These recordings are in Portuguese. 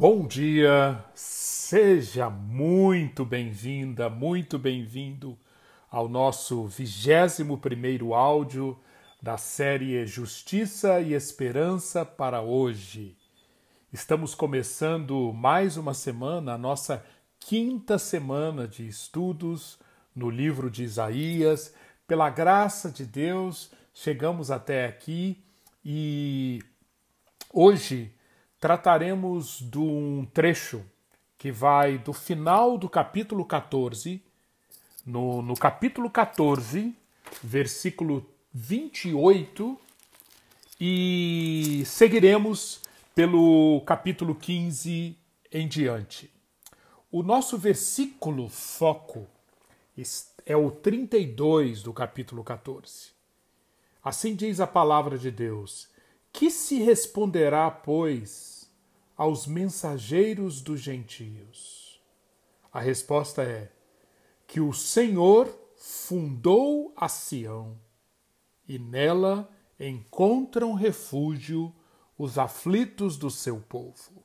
Bom dia, seja muito bem-vinda, muito bem-vindo ao nosso 21 áudio da série Justiça e Esperança para hoje. Estamos começando mais uma semana, a nossa quinta semana de estudos no livro de Isaías. Pela graça de Deus, chegamos até aqui e hoje trataremos de um trecho que vai do final do capítulo 14, no, no capítulo 14, versículo 28, e seguiremos pelo capítulo 15 em diante. O nosso versículo foco é o 32 do capítulo 14. Assim diz a palavra de Deus: Que se responderá, pois, aos mensageiros dos gentios? A resposta é que o Senhor fundou a Sião e nela encontram refúgio os aflitos do seu povo.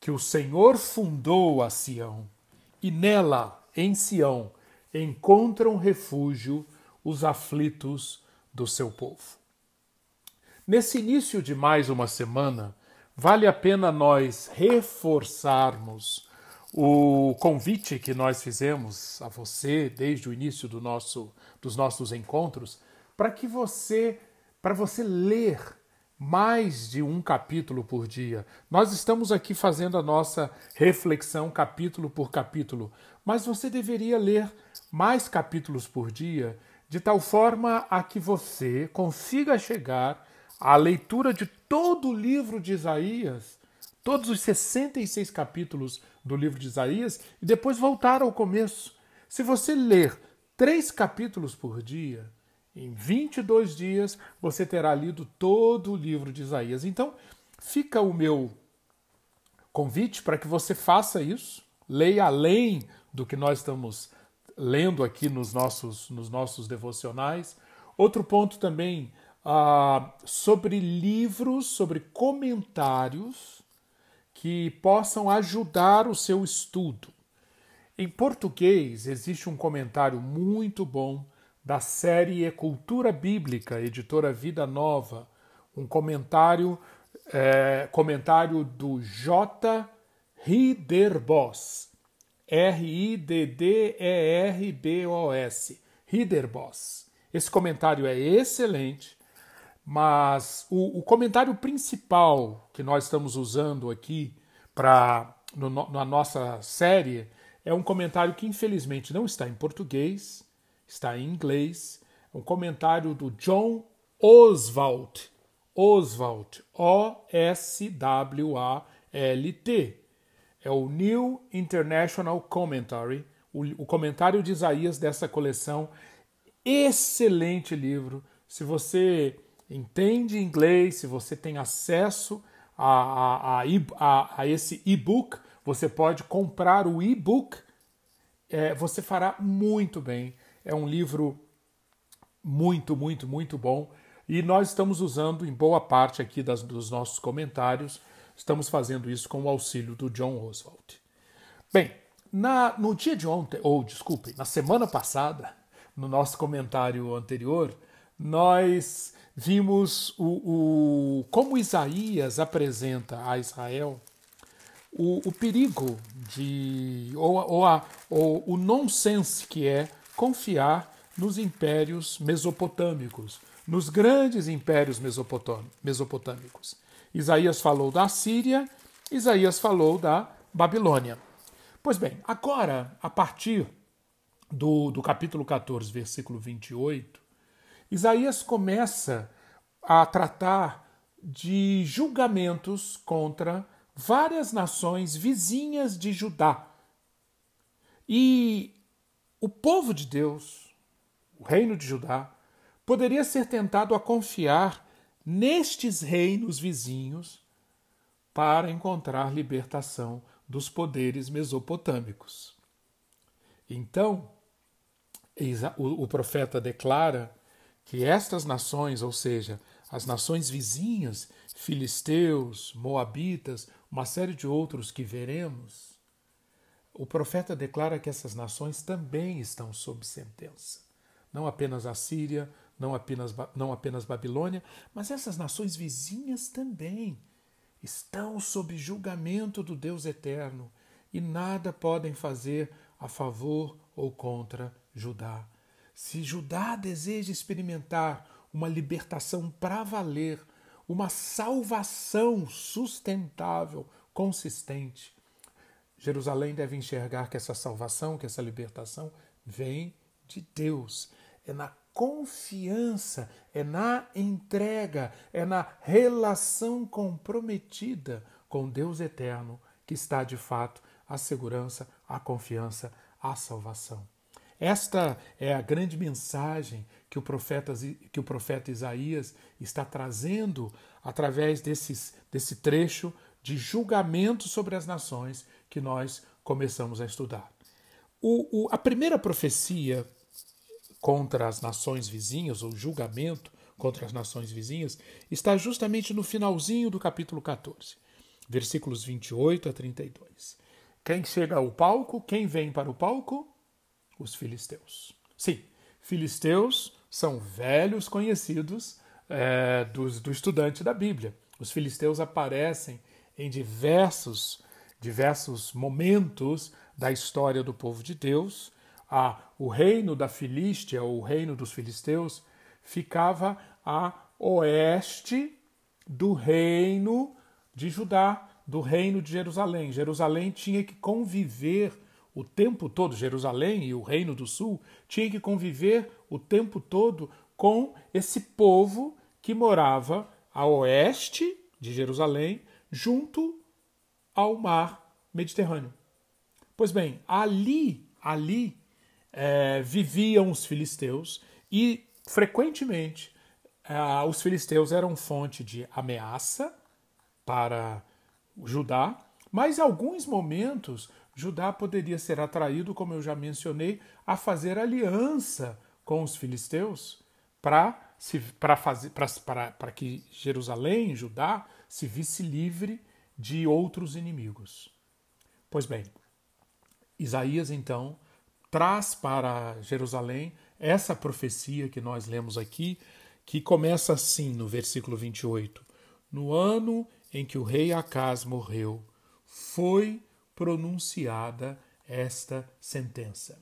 Que o Senhor fundou a Sião e nela, em Sião, encontram refúgio os aflitos do seu povo. Nesse início de mais uma semana, vale a pena nós reforçarmos o convite que nós fizemos a você desde o início do nosso, dos nossos encontros para que você para você ler mais de um capítulo por dia. Nós estamos aqui fazendo a nossa reflexão capítulo por capítulo, mas você deveria ler mais capítulos por dia, de tal forma a que você consiga chegar à leitura de todo o livro de Isaías, todos os 66 capítulos do livro de Isaías, e depois voltar ao começo. Se você ler três capítulos por dia, em 22 dias você terá lido todo o livro de Isaías. Então, fica o meu convite para que você faça isso, leia além do que nós estamos lendo aqui nos nossos, nos nossos devocionais. Outro ponto também uh, sobre livros, sobre comentários que possam ajudar o seu estudo. Em português, existe um comentário muito bom da série Cultura Bíblica, editora Vida Nova, um comentário, é, comentário do J. Riderbos, R-I-D-D-E-R-B-O-S, Riderbos. Esse comentário é excelente, mas o, o comentário principal que nós estamos usando aqui para no, na nossa série é um comentário que infelizmente não está em português, está em inglês. É um comentário do John Oswalt. Oswalt, O-S-W-A-L-T. É o New International Commentary, o, o comentário de Isaías dessa coleção. Excelente livro. Se você entende inglês, se você tem acesso a, a, a, a esse e-book, você pode comprar o e-book, é, você fará muito bem. É um livro muito, muito, muito bom. E nós estamos usando em boa parte aqui das, dos nossos comentários, estamos fazendo isso com o auxílio do John Oswald. Bem, na, no dia de ontem, ou desculpe, na semana passada, no nosso comentário anterior, nós vimos o, o, como Isaías apresenta a Israel o, o perigo de ou, ou, a, ou o nonsense que é confiar nos impérios mesopotâmicos, nos grandes impérios mesopotâmicos. Isaías falou da Síria, Isaías falou da Babilônia. Pois bem, agora, a partir do, do capítulo 14, versículo 28, Isaías começa a tratar de julgamentos contra várias nações vizinhas de Judá. E o povo de Deus, o reino de Judá, poderia ser tentado a confiar nestes reinos vizinhos para encontrar libertação dos poderes mesopotâmicos. Então, o profeta declara que estas nações, ou seja, as nações vizinhas filisteus, moabitas, uma série de outros que veremos, o profeta declara que essas nações também estão sob sentença. Não apenas a Síria, não apenas, não apenas Babilônia, mas essas nações vizinhas também estão sob julgamento do Deus eterno e nada podem fazer a favor ou contra Judá. Se Judá deseja experimentar uma libertação para valer, uma salvação sustentável, consistente, Jerusalém deve enxergar que essa salvação, que essa libertação vem de Deus. É na confiança, é na entrega, é na relação comprometida com Deus eterno que está de fato a segurança, a confiança, a salvação. Esta é a grande mensagem que o profeta, que o profeta Isaías está trazendo através desses, desse trecho de julgamento sobre as nações que nós começamos a estudar. O, o, a primeira profecia contra as nações vizinhas, ou julgamento contra as nações vizinhas, está justamente no finalzinho do capítulo 14, versículos 28 a 32. Quem chega ao palco? Quem vem para o palco? Os filisteus. Sim, filisteus são velhos conhecidos é, dos, do estudante da Bíblia. Os filisteus aparecem em diversos, diversos momentos da história do povo de Deus a, o reino da Filístia, ou o reino dos filisteus, ficava a oeste do reino de Judá, do reino de Jerusalém. Jerusalém tinha que conviver o tempo todo, Jerusalém e o reino do sul, tinha que conviver o tempo todo com esse povo que morava a oeste de Jerusalém, junto ao mar Mediterrâneo. Pois bem, ali, ali é, viviam os filisteus e, frequentemente, é, os filisteus eram fonte de ameaça para Judá, mas em alguns momentos Judá poderia ser atraído, como eu já mencionei, a fazer aliança com os filisteus para que Jerusalém, Judá, se visse livre de outros inimigos. Pois bem, Isaías então traz para Jerusalém essa profecia que nós lemos aqui, que começa assim no versículo 28. No ano em que o rei Acás morreu, foi pronunciada esta sentença.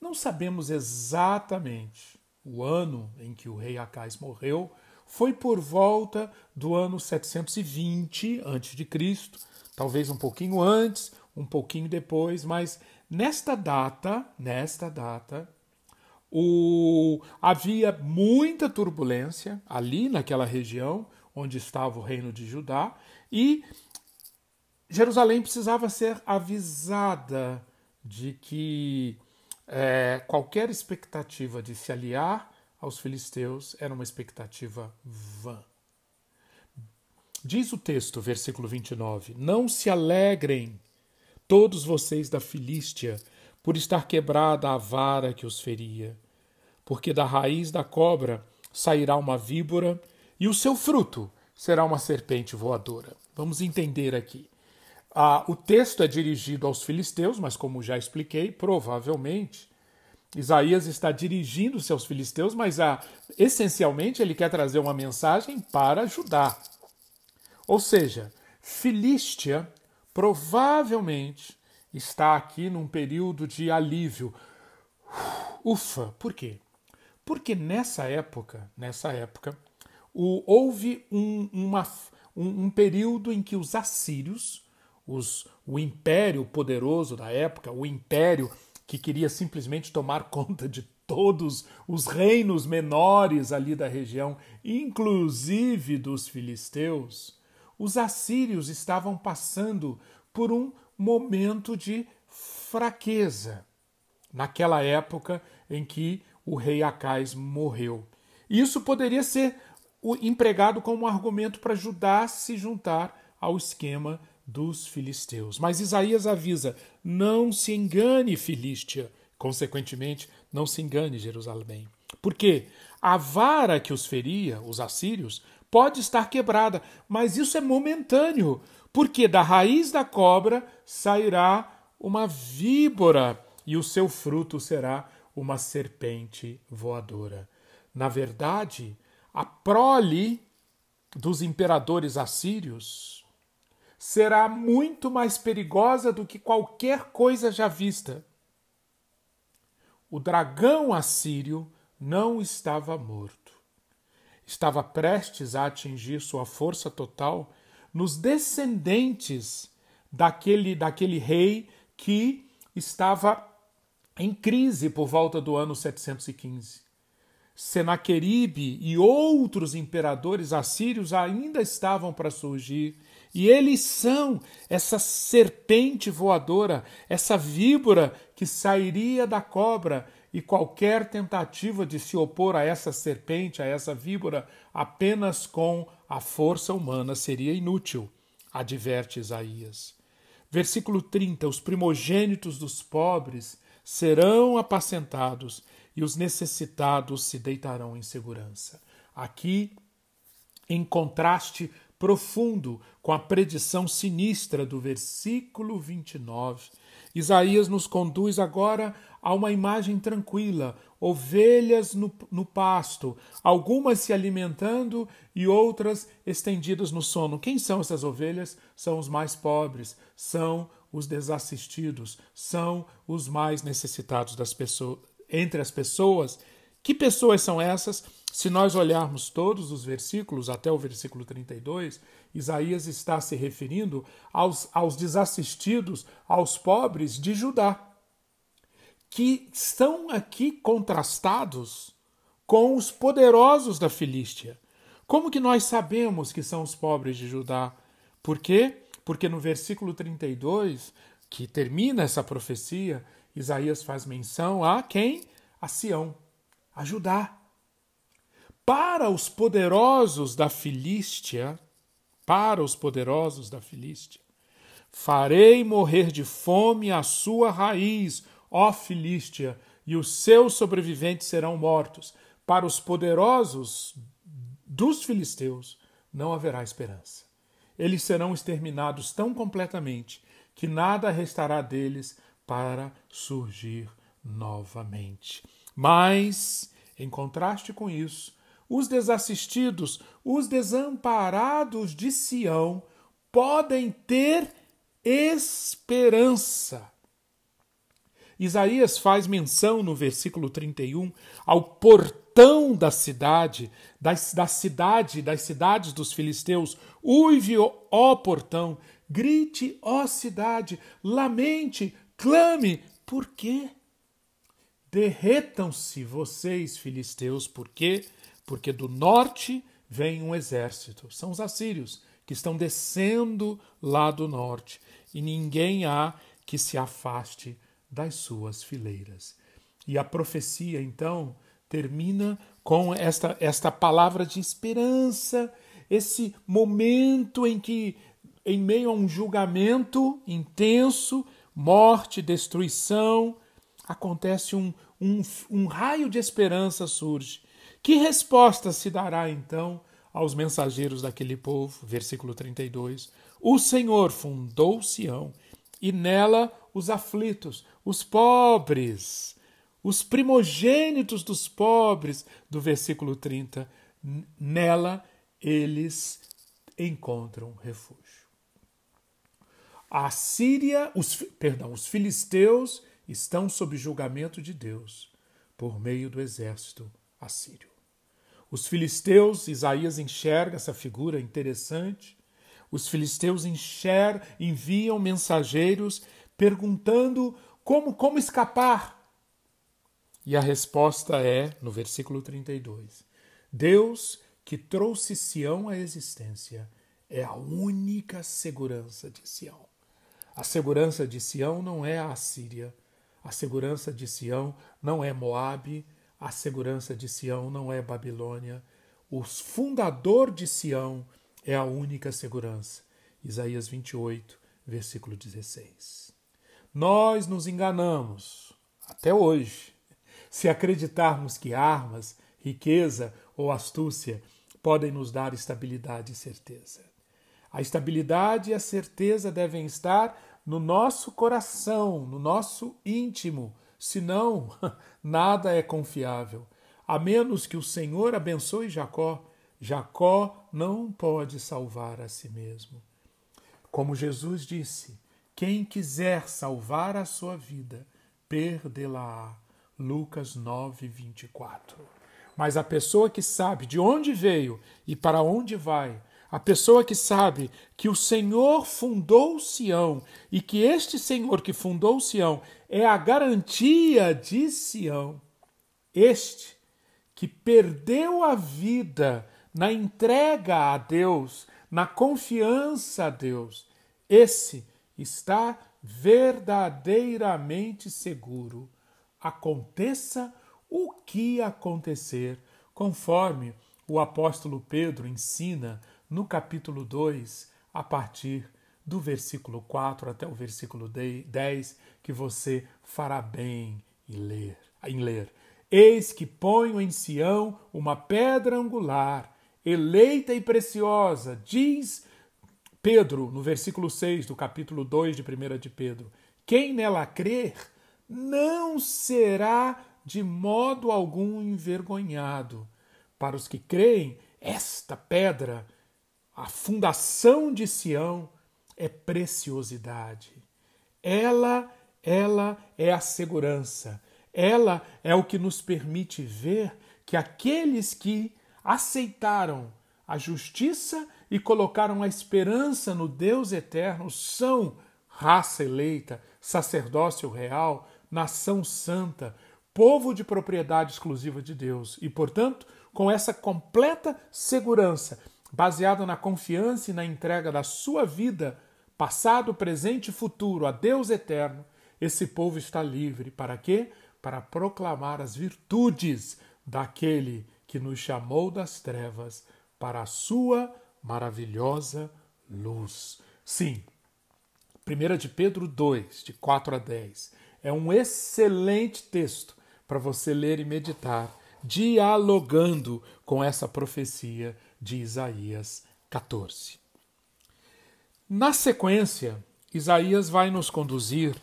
Não sabemos exatamente o ano em que o rei Acás morreu, foi por volta do ano 720 a.C., talvez um pouquinho antes, um pouquinho depois, mas Nesta data, nesta data, o, havia muita turbulência ali naquela região onde estava o reino de Judá e Jerusalém precisava ser avisada de que é, qualquer expectativa de se aliar aos filisteus era uma expectativa vã. Diz o texto, versículo 29, Não se alegrem todos vocês da Filístia, por estar quebrada a vara que os feria. Porque da raiz da cobra sairá uma víbora, e o seu fruto será uma serpente voadora. Vamos entender aqui. Ah, o texto é dirigido aos filisteus, mas como já expliquei, provavelmente Isaías está dirigindo-se aos filisteus, mas ah, essencialmente ele quer trazer uma mensagem para Judá. Ou seja, Filístia provavelmente está aqui num período de alívio. Ufa, por quê? Porque nessa época, nessa época, o, houve um, uma, um, um, período em que os assírios, os, o império poderoso da época, o império que queria simplesmente tomar conta de todos os reinos menores ali da região, inclusive dos filisteus, os assírios estavam passando por um momento de fraqueza naquela época em que o rei Acais morreu. Isso poderia ser empregado como argumento para Judá se juntar ao esquema dos filisteus. Mas Isaías avisa: não se engane, Filístia. Consequentemente, não se engane, Jerusalém. Porque a vara que os feria, os assírios, pode estar quebrada, mas isso é momentâneo, porque da raiz da cobra sairá uma víbora e o seu fruto será uma serpente voadora. Na verdade, a prole dos imperadores assírios será muito mais perigosa do que qualquer coisa já vista. O dragão assírio não estava morto. Estava prestes a atingir sua força total nos descendentes daquele, daquele rei que estava em crise por volta do ano 715. Senaqueribe e outros imperadores assírios ainda estavam para surgir, e eles são essa serpente voadora, essa víbora que sairia da cobra, e qualquer tentativa de se opor a essa serpente, a essa víbora, apenas com a força humana seria inútil, adverte Isaías. Versículo 30: Os primogênitos dos pobres serão apacentados e os necessitados se deitarão em segurança. Aqui, em contraste profundo com a predição sinistra do versículo 29, Isaías nos conduz agora a uma imagem tranquila, ovelhas no, no, pasto, algumas se alimentando e outras estendidas no sono. Quem são essas ovelhas? São os mais pobres, são os desassistidos, são os mais necessitados das pessoas, entre as pessoas. Que pessoas são essas? Se nós olharmos todos os versículos, até o versículo 32, Isaías está se referindo aos, aos desassistidos, aos pobres de Judá, que estão aqui contrastados com os poderosos da Filístia. Como que nós sabemos que são os pobres de Judá? Por quê? Porque no versículo 32, que termina essa profecia, Isaías faz menção a quem? A Sião, a Judá. Para os poderosos da Filístia, para os poderosos da Filístia, farei morrer de fome a sua raiz, ó Filístia, e os seus sobreviventes serão mortos. Para os poderosos dos filisteus não haverá esperança. Eles serão exterminados tão completamente que nada restará deles para surgir novamente. Mas, em contraste com isso, os desassistidos, os desamparados de Sião podem ter esperança. Isaías faz menção no versículo 31 ao portão da cidade, das, da cidade, das cidades dos filisteus. Uive, ó portão, grite, ó cidade, lamente, clame. Por quê? Derretam-se vocês, filisteus, por quê? Porque do norte vem um exército. São os assírios que estão descendo lá do norte, e ninguém há que se afaste das suas fileiras. E a profecia, então, termina com esta, esta palavra de esperança, esse momento em que, em meio a um julgamento intenso, morte, destruição, acontece um, um, um raio de esperança surge que resposta se dará então aos mensageiros daquele povo? Versículo 32. O Senhor fundou Sião e nela os aflitos, os pobres, os primogênitos dos pobres, do versículo 30. Nela eles encontram refúgio. A Síria, os, perdão, os filisteus estão sob julgamento de Deus por meio do exército assírio. Os filisteus, Isaías enxerga essa figura interessante. Os filisteus enxer, enviam mensageiros perguntando como, como escapar. E a resposta é, no versículo 32, Deus que trouxe Sião à existência é a única segurança de Sião. A segurança de Sião não é a Assíria, a segurança de Sião não é Moabe, a segurança de Sião não é Babilônia. O fundador de Sião é a única segurança. Isaías 28, versículo 16. Nós nos enganamos, até hoje, se acreditarmos que armas, riqueza ou astúcia podem nos dar estabilidade e certeza. A estabilidade e a certeza devem estar no nosso coração, no nosso íntimo, senão nada é confiável. A menos que o Senhor abençoe Jacó, Jacó não pode salvar a si mesmo. Como Jesus disse: quem quiser salvar a sua vida, perdê-la-á. Lucas 9, 24. Mas a pessoa que sabe de onde veio e para onde vai, a pessoa que sabe que o Senhor fundou Sião e que este Senhor que fundou Sião é a garantia de Sião, este que perdeu a vida na entrega a Deus, na confiança a Deus, esse está verdadeiramente seguro, aconteça o que acontecer, conforme o apóstolo Pedro ensina no capítulo 2, a partir do versículo 4 até o versículo 10, que você fará bem em ler. Em ler. Eis que ponho em Sião uma pedra angular, eleita e preciosa, diz Pedro, no versículo 6 do capítulo 2 de 1 de Pedro, quem nela crer não será de modo algum envergonhado. Para os que creem, esta pedra, a fundação de Sião, é preciosidade. Ela, ela é a segurança. Ela é o que nos permite ver que aqueles que aceitaram a justiça e colocaram a esperança no Deus eterno são raça eleita, sacerdócio real, nação santa, povo de propriedade exclusiva de Deus. E, portanto, com essa completa segurança, baseada na confiança e na entrega da sua vida, passado, presente e futuro, a Deus eterno, esse povo está livre. Para quê? Para proclamar as virtudes daquele que nos chamou das trevas para a sua maravilhosa luz. Sim, 1 de Pedro 2, de 4 a 10, é um excelente texto para você ler e meditar, dialogando com essa profecia de Isaías 14. Na sequência, Isaías vai nos conduzir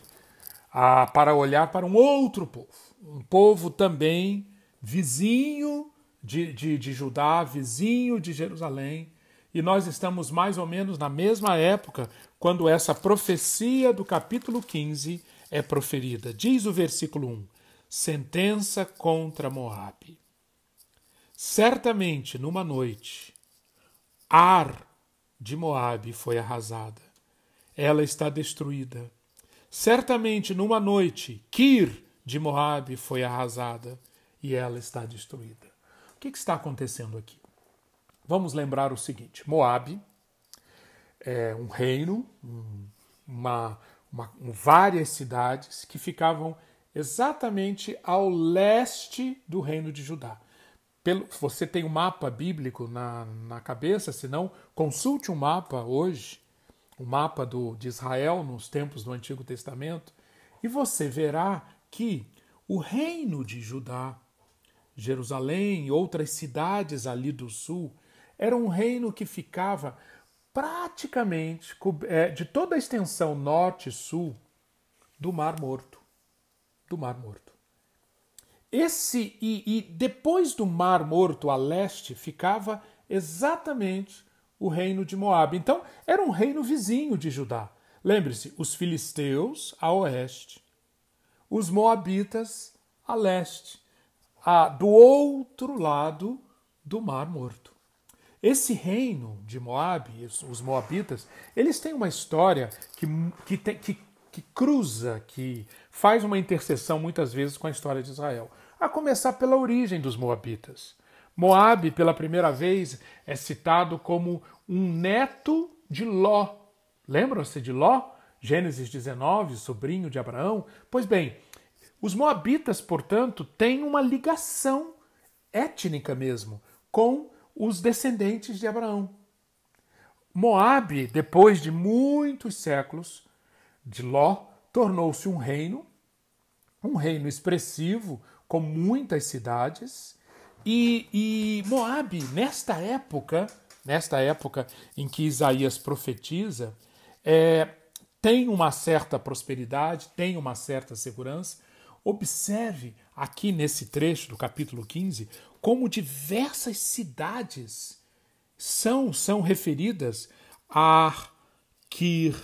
a, para olhar para um outro povo, um povo também vizinho de, de, de Judá, vizinho de Jerusalém, e nós estamos mais ou menos na mesma época quando essa profecia do capítulo 15 é proferida. Diz o versículo 1: Sentença contra Moabe. Certamente numa noite, Ar de Moabe foi arrasada. Ela está destruída. Certamente numa noite, Kir de Moabe foi arrasada e ela está destruída que, que está acontecendo aqui? Vamos lembrar o seguinte: Moab é um reino, uma, uma, várias cidades que ficavam exatamente ao leste do reino de Judá. Pelo, você tem um mapa bíblico na, na cabeça, se não, consulte um mapa hoje, o um mapa do, de Israel nos tempos do Antigo Testamento, e você verá que o reino de Judá Jerusalém e outras cidades ali do sul, era um reino que ficava praticamente é, de toda a extensão norte e sul do Mar Morto. Do Mar Morto. Esse e, e depois do Mar Morto a leste ficava exatamente o reino de Moab. Então era um reino vizinho de Judá. Lembre-se, os filisteus a oeste, os moabitas a leste a, do outro lado do Mar Morto. Esse reino de Moab, os Moabitas, eles têm uma história que, que, tem, que, que cruza, que faz uma interseção muitas vezes com a história de Israel. A começar pela origem dos Moabitas. Moab, pela primeira vez, é citado como um neto de Ló. Lembram-se de Ló? Gênesis 19, sobrinho de Abraão? Pois bem, os Moabitas, portanto, têm uma ligação étnica mesmo com os descendentes de Abraão. Moabe, depois de muitos séculos de Ló, tornou-se um reino, um reino expressivo, com muitas cidades, E, e Moabe, nesta época, nesta época em que Isaías profetiza, é, tem uma certa prosperidade, tem uma certa segurança. Observe aqui nesse trecho do capítulo 15 como diversas cidades são, são referidas a Kir,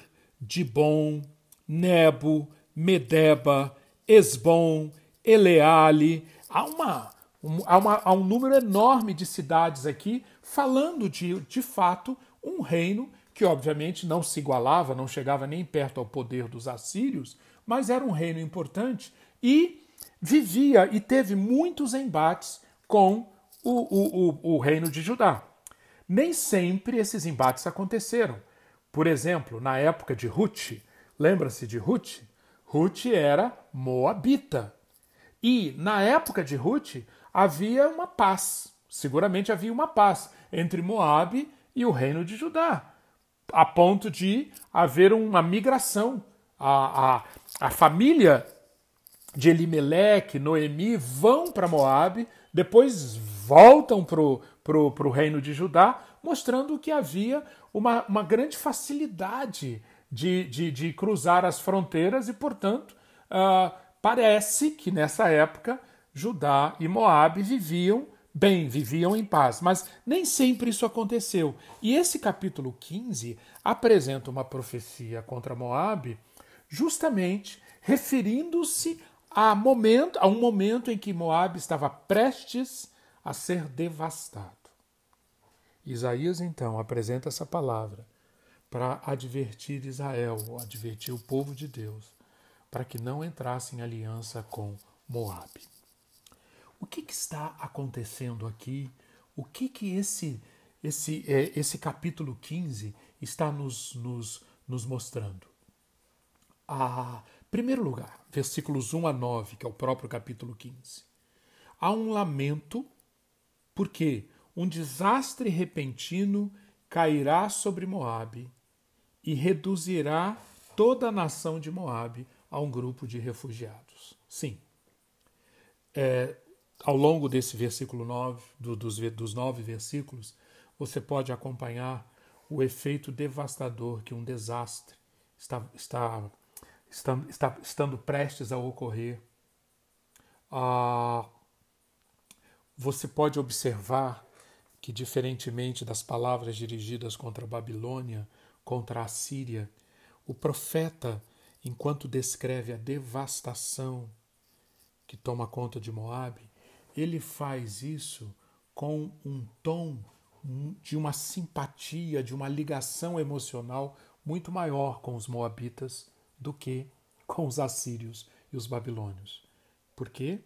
Dibon, Nebo, Medeba, Esbom, Eleale. Há, uma, um, há, uma, há um número enorme de cidades aqui falando de, de fato, um reino que obviamente não se igualava, não chegava nem perto ao poder dos assírios, mas era um reino importante e vivia e teve muitos embates com o, o, o, o reino de Judá. Nem sempre esses embates aconteceram. Por exemplo, na época de Ruth, lembra-se de Ruth? Ruth era moabita. E na época de Ruth havia uma paz. Seguramente havia uma paz entre Moabe e o reino de Judá, a ponto de haver uma migração. A, a, a família de Elimeleque, Noemi vão para Moabe, depois voltam para o reino de Judá, mostrando que havia uma, uma grande facilidade de, de, de cruzar as fronteiras e, portanto, uh, parece que nessa época Judá e Moabe viviam bem, viviam em paz, mas nem sempre isso aconteceu. E esse capítulo 15 apresenta uma profecia contra Moabe, justamente referindo-se a, momento, a um momento em que Moabe estava prestes a ser devastado. Isaías então apresenta essa palavra para advertir Israel, advertir o povo de Deus, para que não entrasse em aliança com Moabe. O que, que está acontecendo aqui? O que que esse esse é, esse capítulo 15 está nos, nos, nos mostrando? A primeiro lugar, versículos 1 a 9, que é o próprio capítulo 15. Há um lamento porque um desastre repentino cairá sobre Moabe e reduzirá toda a nação de Moabe a um grupo de refugiados. Sim. É, ao longo desse versículo 9, do, dos, dos nove versículos, você pode acompanhar o efeito devastador que um desastre está, está, está, está estando prestes a ocorrer. Ah, você pode observar que, diferentemente das palavras dirigidas contra a Babilônia, contra a Síria, o profeta, enquanto descreve a devastação que toma conta de Moabe, ele faz isso com um tom de uma simpatia, de uma ligação emocional muito maior com os moabitas do que com os assírios e os babilônios. Por quê?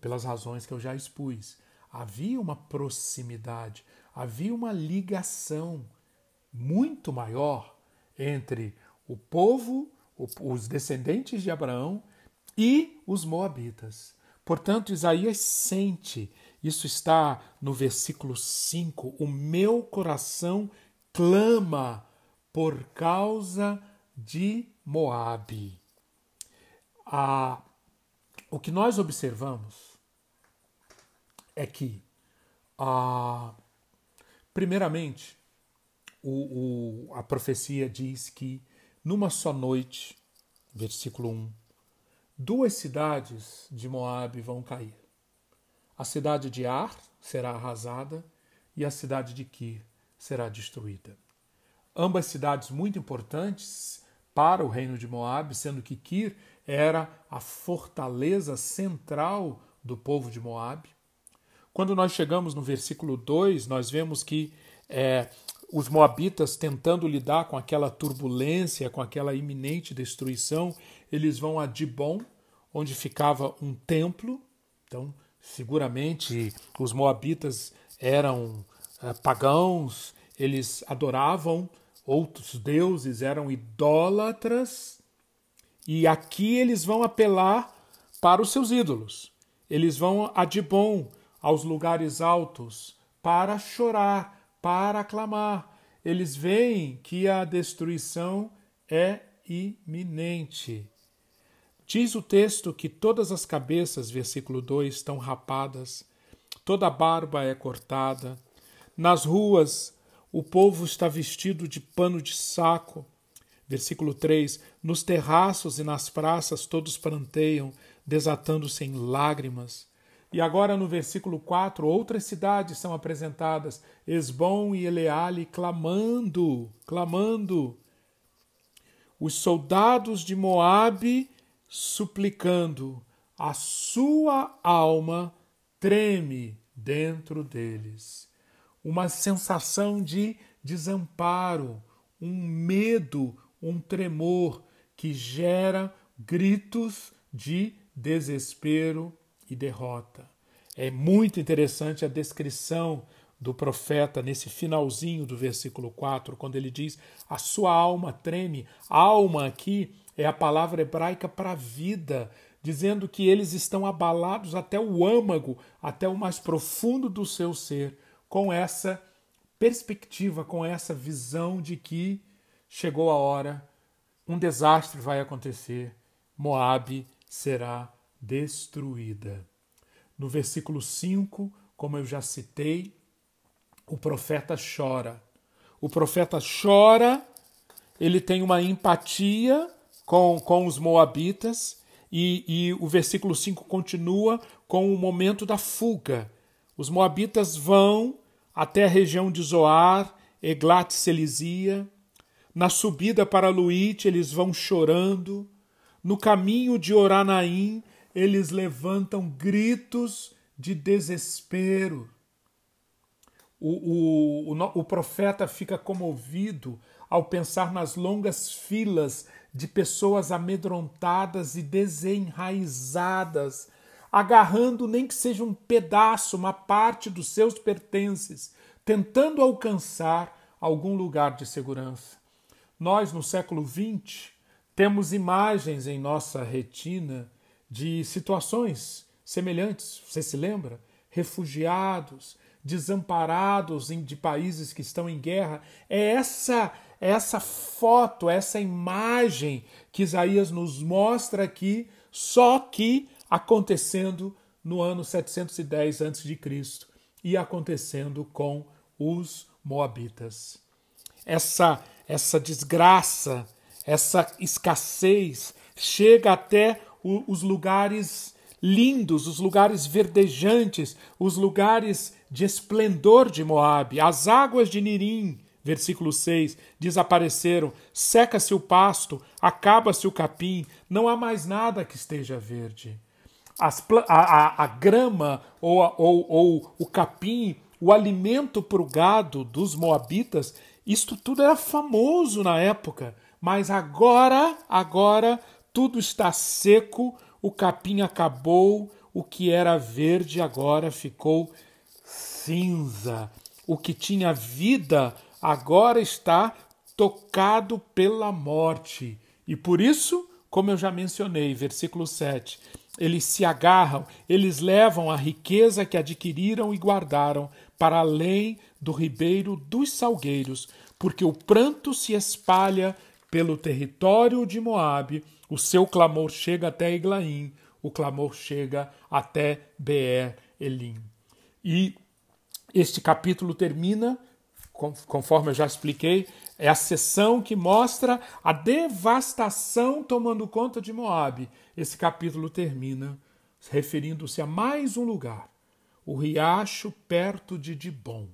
Pelas razões que eu já expus. Havia uma proximidade, havia uma ligação muito maior entre o povo, os descendentes de Abraão e os moabitas. Portanto, Isaías sente, isso está no versículo 5: o meu coração clama por causa de Moabe. Ah, o que nós observamos é que, ah, primeiramente, o, o, a profecia diz que numa só noite, versículo 1, duas cidades de Moabe vão cair. A cidade de Ar será arrasada e a cidade de Kir será destruída. Ambas cidades muito importantes para o reino de Moabe, sendo que Kir era a fortaleza central do povo de Moabe. Quando nós chegamos no versículo 2, nós vemos que é, os moabitas tentando lidar com aquela turbulência, com aquela iminente destruição, eles vão a Dibon, onde ficava um templo. Então, seguramente os moabitas eram uh, pagãos, eles adoravam outros deuses, eram idólatras. E aqui eles vão apelar para os seus ídolos. Eles vão a Dibon, aos lugares altos, para chorar, para aclamar. Eles veem que a destruição é iminente. Diz o texto que todas as cabeças, versículo 2, estão rapadas, toda barba é cortada. Nas ruas, o povo está vestido de pano de saco. Versículo 3: Nos terraços e nas praças todos pranteiam, desatando-se em lágrimas. E agora no versículo 4, outras cidades são apresentadas, Esbom e Eleale clamando, clamando. Os soldados de Moabe suplicando, a sua alma treme dentro deles. Uma sensação de desamparo, um medo, um tremor que gera gritos de desespero e derrota. É muito interessante a descrição do profeta nesse finalzinho do versículo 4, quando ele diz: A sua alma treme. Alma aqui é a palavra hebraica para vida, dizendo que eles estão abalados até o âmago, até o mais profundo do seu ser, com essa perspectiva, com essa visão de que chegou a hora, um desastre vai acontecer, Moabe será destruída. No versículo 5, como eu já citei, o profeta chora. O profeta chora, ele tem uma empatia com, com os moabitas, e, e o versículo 5 continua com o momento da fuga. Os moabitas vão até a região de Zoar, Eglat Selizia. Na subida para Luíte, eles vão chorando. No caminho de Oranaim, eles levantam gritos de desespero. O, o, o, o profeta fica comovido ao pensar nas longas filas de pessoas amedrontadas e desenraizadas, agarrando nem que seja um pedaço, uma parte dos seus pertences, tentando alcançar algum lugar de segurança. Nós, no século XX, temos imagens em nossa retina de situações semelhantes. Você se lembra? Refugiados, desamparados de países que estão em guerra. É essa essa foto, essa imagem que Isaías nos mostra aqui, só que acontecendo no ano 710 a.C. e acontecendo com os moabitas. Essa essa desgraça, essa escassez chega até os lugares lindos, os lugares verdejantes, os lugares de esplendor de Moabe, as águas de Nirim, versículo 6, desapareceram, seca-se o pasto, acaba-se o capim, não há mais nada que esteja verde. As, a, a, a, grama ou, ou, ou o capim, o alimento para o gado dos moabitas, isto tudo era famoso na época, mas agora, agora tudo está seco, o capim acabou, o que era verde agora ficou cinza. O que tinha vida agora está tocado pela morte. E por isso, como eu já mencionei, versículo 7, eles se agarram, eles levam a riqueza que adquiriram e guardaram para além do ribeiro dos salgueiros, porque o pranto se espalha pelo território de Moabe, o seu clamor chega até Eglaim, o clamor chega até Beer Elim. E este capítulo termina conforme eu já expliquei, é a sessão que mostra a devastação tomando conta de Moabe. Esse capítulo termina referindo-se a mais um lugar, o riacho perto de Dibon,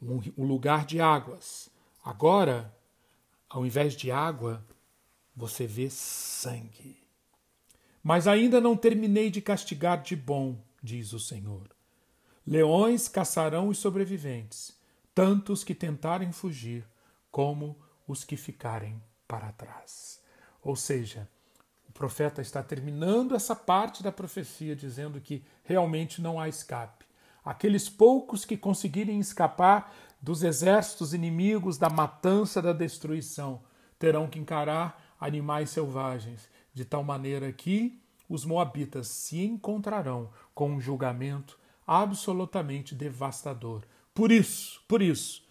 um lugar de águas. Agora, ao invés de água, você vê sangue. Mas ainda não terminei de castigar Dibon, diz o Senhor. Leões caçarão os sobreviventes tanto os que tentarem fugir como os que ficarem para trás. Ou seja, o profeta está terminando essa parte da profecia dizendo que realmente não há escape. Aqueles poucos que conseguirem escapar dos exércitos inimigos, da matança, da destruição, terão que encarar animais selvagens, de tal maneira que os moabitas se encontrarão com um julgamento absolutamente devastador, por isso, por isso,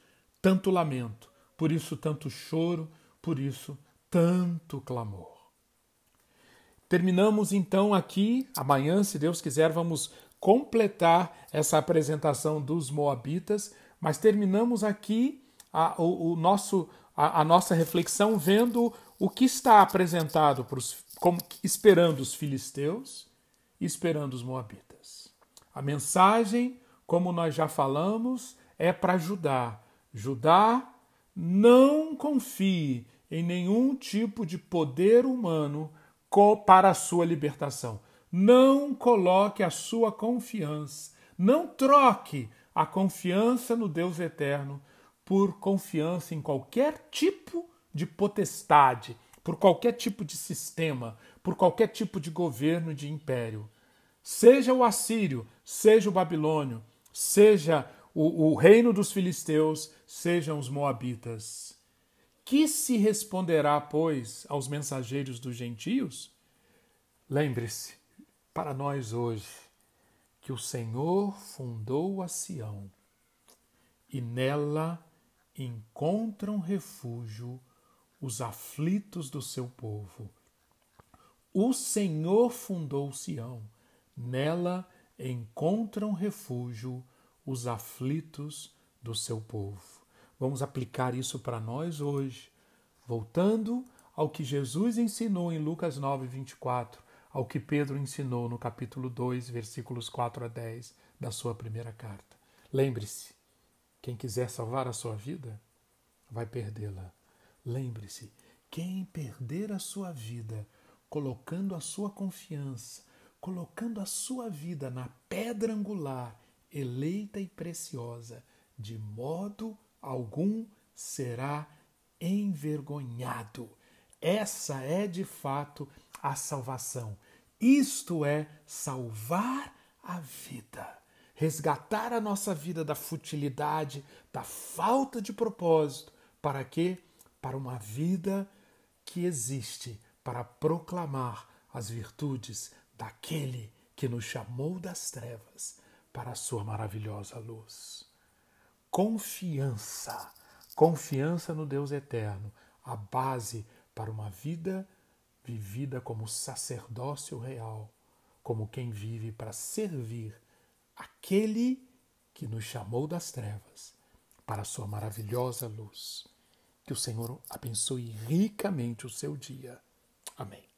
tanto lamento, por isso tanto choro, por isso tanto clamor. Terminamos então aqui. Amanhã, se Deus quiser, vamos completar essa apresentação dos Moabitas, mas terminamos aqui a, o, o nosso, a, a, nossa reflexão vendo o que está apresentado pros, como, esperando os filisteus e esperando os Moabitas. A mensagem, como nós já falamos, é para Judá. Judá, não confie em nenhum tipo de poder humano para a sua libertação. Não coloque a sua confiança, não troque a confiança no Deus eterno por confiança em qualquer tipo de potestade, por qualquer tipo de sistema, por qualquer tipo de governo de império. Seja o assírio, seja o babilônio, seja o, o reino dos filisteus, sejam os moabitas. Que se responderá, pois, aos mensageiros dos gentios? Lembre-se, para nós hoje, que o Senhor fundou a Sião e nela encontram refúgio os aflitos do seu povo. O Senhor fundou Sião, nela encontram refúgio os aflitos do seu povo. Vamos aplicar isso para nós hoje, voltando ao que Jesus ensinou em Lucas 9, 24, ao que Pedro ensinou no capítulo 2, versículos 4 a 10 da sua primeira carta. Lembre-se, quem quiser salvar a sua vida, vai perdê-la. Lembre-se, quem perder a sua vida, colocando a sua confiança, colocando a sua vida na pedra angular, eleita e preciosa, de modo algum será envergonhado. Essa é de fato a salvação. Isto é salvar a vida, resgatar a nossa vida da futilidade, da falta de propósito. Para quê? Para uma vida que existe para proclamar as virtudes daquele que nos chamou das trevas para a sua maravilhosa luz confiança, confiança no Deus eterno, a base para uma vida vivida como sacerdócio real, como quem vive para servir aquele que nos chamou das trevas para a sua maravilhosa luz. Que o Senhor abençoe ricamente o seu dia. Amém.